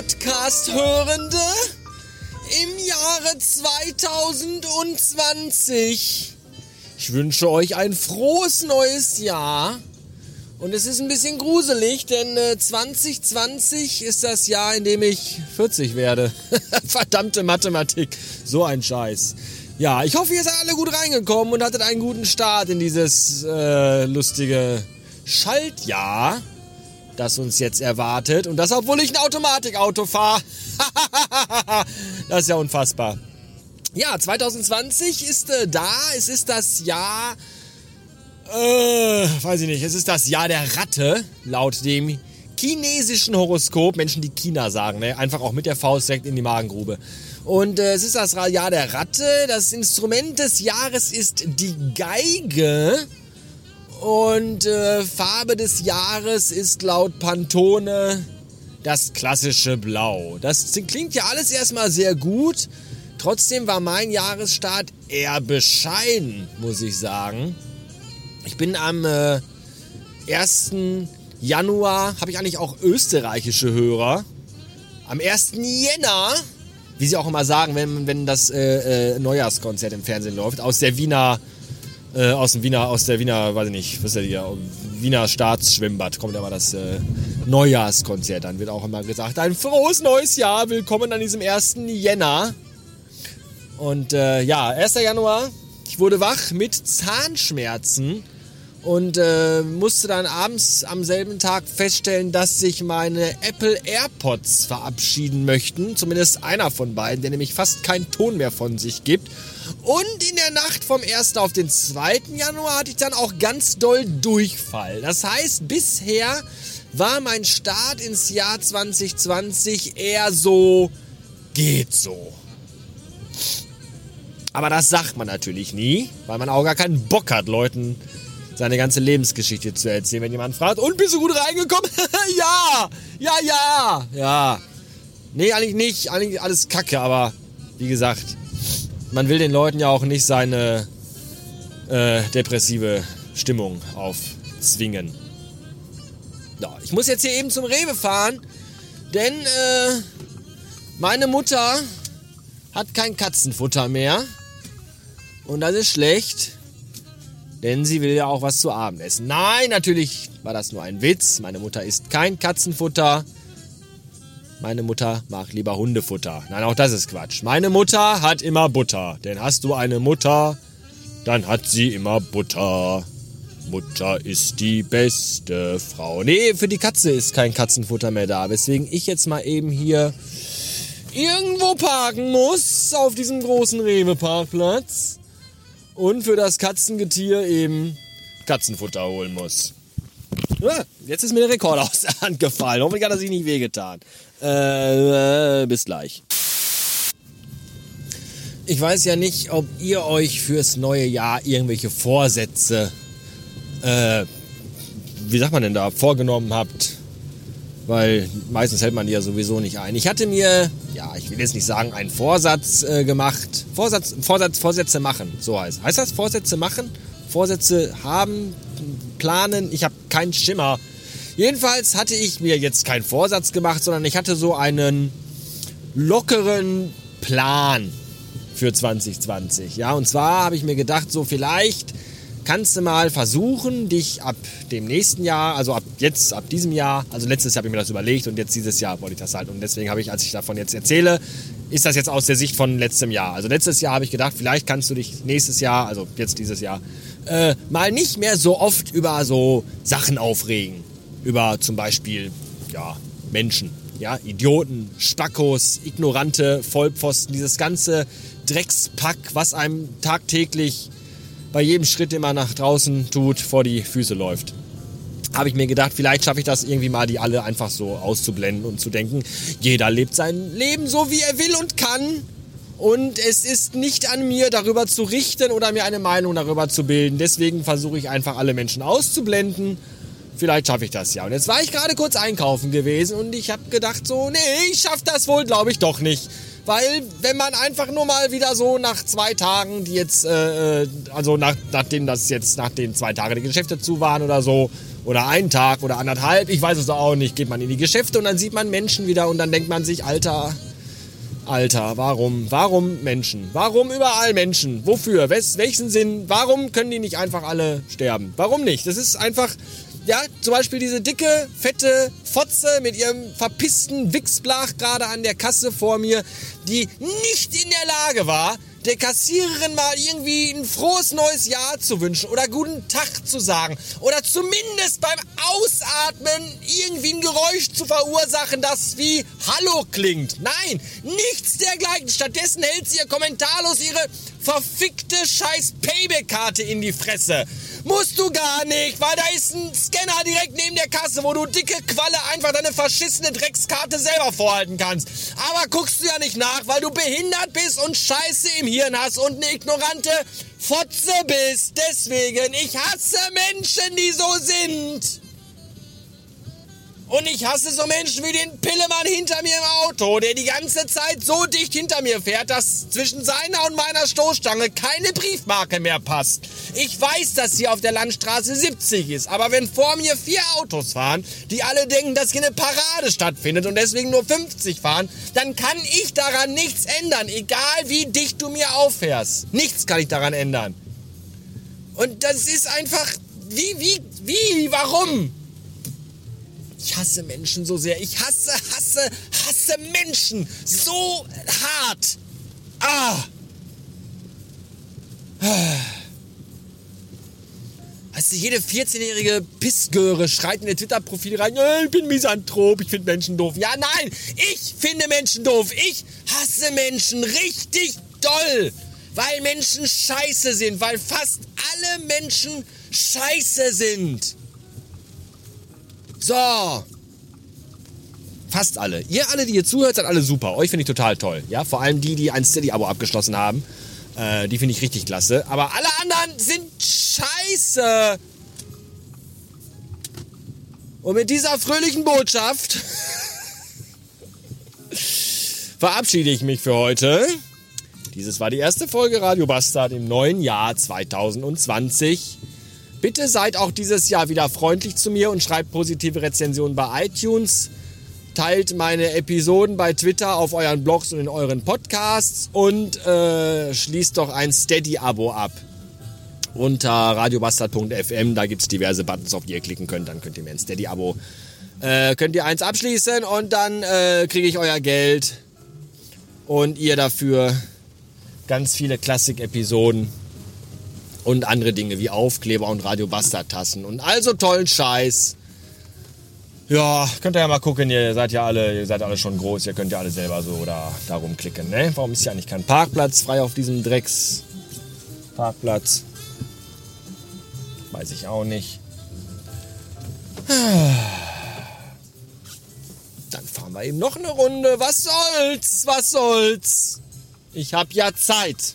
Podcast-Hörende im Jahre 2020. Ich wünsche euch ein frohes neues Jahr. Und es ist ein bisschen gruselig, denn äh, 2020 ist das Jahr, in dem ich 40 werde. Verdammte Mathematik. So ein Scheiß. Ja, ich hoffe, ihr seid alle gut reingekommen und hattet einen guten Start in dieses äh, lustige Schaltjahr, das uns jetzt erwartet. Und das, obwohl ich ein Automatikauto fahre. das ist ja unfassbar. Ja, 2020 ist äh, da. Es ist das Jahr äh, weiß ich nicht. Es ist das Jahr der Ratte, laut dem chinesischen Horoskop. Menschen, die China sagen, ne? Einfach auch mit der Faust direkt in die Magengrube. Und äh, es ist das Jahr der Ratte. Das Instrument des Jahres ist die Geige. Und äh, Farbe des Jahres ist laut Pantone das klassische Blau. Das klingt ja alles erstmal sehr gut. Trotzdem war mein Jahresstart eher bescheiden, muss ich sagen. Ich bin am äh, 1. Januar, habe ich eigentlich auch österreichische Hörer. Am 1. Jänner, wie sie auch immer sagen, wenn, wenn das äh, äh, Neujahrskonzert im Fernsehen läuft, aus der Wiener, äh, aus dem Wiener, aus der Wiener, weiß ich nicht, was ist hier, Wiener Staatsschwimmbad kommt aber das äh, Neujahrskonzert. Dann wird auch immer gesagt, ein frohes neues Jahr, willkommen an diesem 1. Jänner. Und äh, ja, 1. Januar, ich wurde wach mit Zahnschmerzen und äh, musste dann abends am selben Tag feststellen, dass sich meine Apple AirPods verabschieden möchten. Zumindest einer von beiden, der nämlich fast keinen Ton mehr von sich gibt. Und in der Nacht vom 1. auf den 2. Januar hatte ich dann auch ganz doll Durchfall. Das heißt, bisher war mein Start ins Jahr 2020 eher so, geht so. Aber das sagt man natürlich nie, weil man auch gar keinen Bock hat, Leuten seine ganze Lebensgeschichte zu erzählen. Wenn jemand fragt, und bist du gut reingekommen? ja, ja, ja, ja. Nee, eigentlich nicht. Eigentlich alles Kacke, aber wie gesagt, man will den Leuten ja auch nicht seine äh, depressive Stimmung aufzwingen. Ja, ich muss jetzt hier eben zum Rewe fahren, denn äh, meine Mutter hat kein Katzenfutter mehr. Und das ist schlecht. Denn sie will ja auch was zu Abend essen. Nein, natürlich war das nur ein Witz. Meine Mutter isst kein Katzenfutter. Meine Mutter mag lieber Hundefutter. Nein, auch das ist Quatsch. Meine Mutter hat immer Butter. Denn hast du eine Mutter, dann hat sie immer Butter. Mutter ist die beste Frau. Nee, für die Katze ist kein Katzenfutter mehr da. Weswegen ich jetzt mal eben hier irgendwo parken muss. Auf diesem großen Rewe-Parkplatz und für das Katzengetier eben Katzenfutter holen muss. Ja, jetzt ist mir der Rekord aus der Hand gefallen. Hoffentlich hat er sich nicht wehgetan. Äh, bis gleich. Ich weiß ja nicht, ob ihr euch fürs neue Jahr irgendwelche Vorsätze, äh, wie sagt man denn da, vorgenommen habt. Weil meistens hält man die ja sowieso nicht ein. Ich hatte mir ja, ich will jetzt nicht sagen, einen Vorsatz äh, gemacht. Vorsatz, Vorsatz, Vorsätze machen, so heißt. Heißt das Vorsätze machen? Vorsätze haben, planen? Ich habe keinen Schimmer. Jedenfalls hatte ich mir jetzt keinen Vorsatz gemacht, sondern ich hatte so einen lockeren Plan für 2020. Ja, und zwar habe ich mir gedacht, so vielleicht kannst du mal versuchen, dich ab dem nächsten Jahr, also ab jetzt, ab diesem Jahr, also letztes Jahr habe ich mir das überlegt und jetzt dieses Jahr wollte ich das halt. Und deswegen habe ich, als ich davon jetzt erzähle, ist das jetzt aus der Sicht von letztem Jahr. Also letztes Jahr habe ich gedacht, vielleicht kannst du dich nächstes Jahr, also jetzt dieses Jahr, äh, mal nicht mehr so oft über so Sachen aufregen. Über zum Beispiel, ja, Menschen. Ja, Idioten, Spackos, ignorante Vollpfosten, dieses ganze Dreckspack, was einem tagtäglich bei jedem Schritt, den man nach draußen tut, vor die Füße läuft. Habe ich mir gedacht, vielleicht schaffe ich das irgendwie mal, die alle einfach so auszublenden und zu denken, jeder lebt sein Leben so, wie er will und kann. Und es ist nicht an mir, darüber zu richten oder mir eine Meinung darüber zu bilden. Deswegen versuche ich einfach alle Menschen auszublenden. Vielleicht schaffe ich das ja. Und jetzt war ich gerade kurz einkaufen gewesen und ich habe gedacht so, nee, ich schaffe das wohl, glaube ich doch nicht. Weil wenn man einfach nur mal wieder so nach zwei Tagen, die jetzt, äh, äh, also nach, nachdem das jetzt nach den zwei Tagen die Geschäfte zu waren oder so, Oder einen Tag oder anderthalb, ich weiß es auch nicht, geht man in die Geschäfte und dann sieht man Menschen wieder und dann denkt man sich, Alter, Alter, warum? Warum Menschen? Warum überall Menschen? Wofür? Wes, welchen Sinn? Warum können die nicht einfach alle sterben? Warum nicht? Das ist einfach, ja, zum Beispiel diese dicke, fette Fotze mit ihrem verpissten Wichsblach gerade an der Kasse vor mir, die nicht in der Lage war, der Kassiererin mal irgendwie ein frohes neues Jahr zu wünschen oder guten Tag zu sagen oder zumindest beim Ausatmen irgendwie ein Geräusch zu verursachen, das wie Hallo klingt. Nein, nichts dergleichen. Stattdessen hält sie ihr kommentarlos ihre verfickte scheiß Payback-Karte in die Fresse. Musst du gar nicht, weil da ist ein Scanner direkt neben der Kasse, wo du dicke Qualle einfach deine verschissene Dreckskarte selber vorhalten kannst. Aber guckst du ja nicht nach, weil du behindert bist und Scheiße im Hirn hast und eine ignorante Fotze bist. Deswegen, ich hasse Menschen, die so sind. Und ich hasse so Menschen wie den Pillemann hinter mir im Auto, der die ganze Zeit so dicht hinter mir fährt, dass zwischen seiner und meiner Stoßstange keine Briefmarke mehr passt. Ich weiß, dass hier auf der Landstraße 70 ist, aber wenn vor mir vier Autos fahren, die alle denken, dass hier eine Parade stattfindet und deswegen nur 50 fahren, dann kann ich daran nichts ändern, egal wie dicht du mir auffährst. Nichts kann ich daran ändern. Und das ist einfach, wie, wie, wie, warum? Ich hasse Menschen so sehr. Ich hasse, hasse, hasse Menschen so hart. Ah. Also jede 14-jährige Pissgöre schreit in ihr Twitter-Profil rein, äh, ich bin Misanthrop, ich finde Menschen doof. Ja, nein, ich finde Menschen doof. Ich hasse Menschen richtig doll. Weil Menschen scheiße sind, weil fast alle Menschen scheiße sind. So. Fast alle. Ihr alle, die hier zuhört, seid alle super. Euch finde ich total toll. Ja, vor allem die, die ein Steady-Abo abgeschlossen haben. Äh, die finde ich richtig klasse. Aber alle anderen sind scheiße. Und mit dieser fröhlichen Botschaft verabschiede ich mich für heute. Dieses war die erste Folge Radio Bastard im neuen Jahr 2020. Bitte seid auch dieses Jahr wieder freundlich zu mir und schreibt positive Rezensionen bei iTunes. Teilt meine Episoden bei Twitter, auf euren Blogs und in euren Podcasts und äh, schließt doch ein Steady-Abo ab. Unter radiobastard.fm, da gibt es diverse Buttons, auf die ihr klicken könnt. Dann könnt ihr mir ein Steady-Abo, äh, könnt ihr eins abschließen und dann äh, kriege ich euer Geld und ihr dafür ganz viele Klassik-Episoden und andere Dinge wie Aufkleber und Radio Bastard Tassen und also tollen Scheiß. Ja, könnt ihr ja mal gucken, ihr seid ja alle, ihr seid alle schon groß, ihr könnt ja alle selber so da, da rumklicken, ne? Warum ist ja eigentlich kein Parkplatz frei auf diesem Drecks Parkplatz? Weiß ich auch nicht. Dann fahren wir eben noch eine Runde. Was soll's? Was soll's? Ich hab ja Zeit.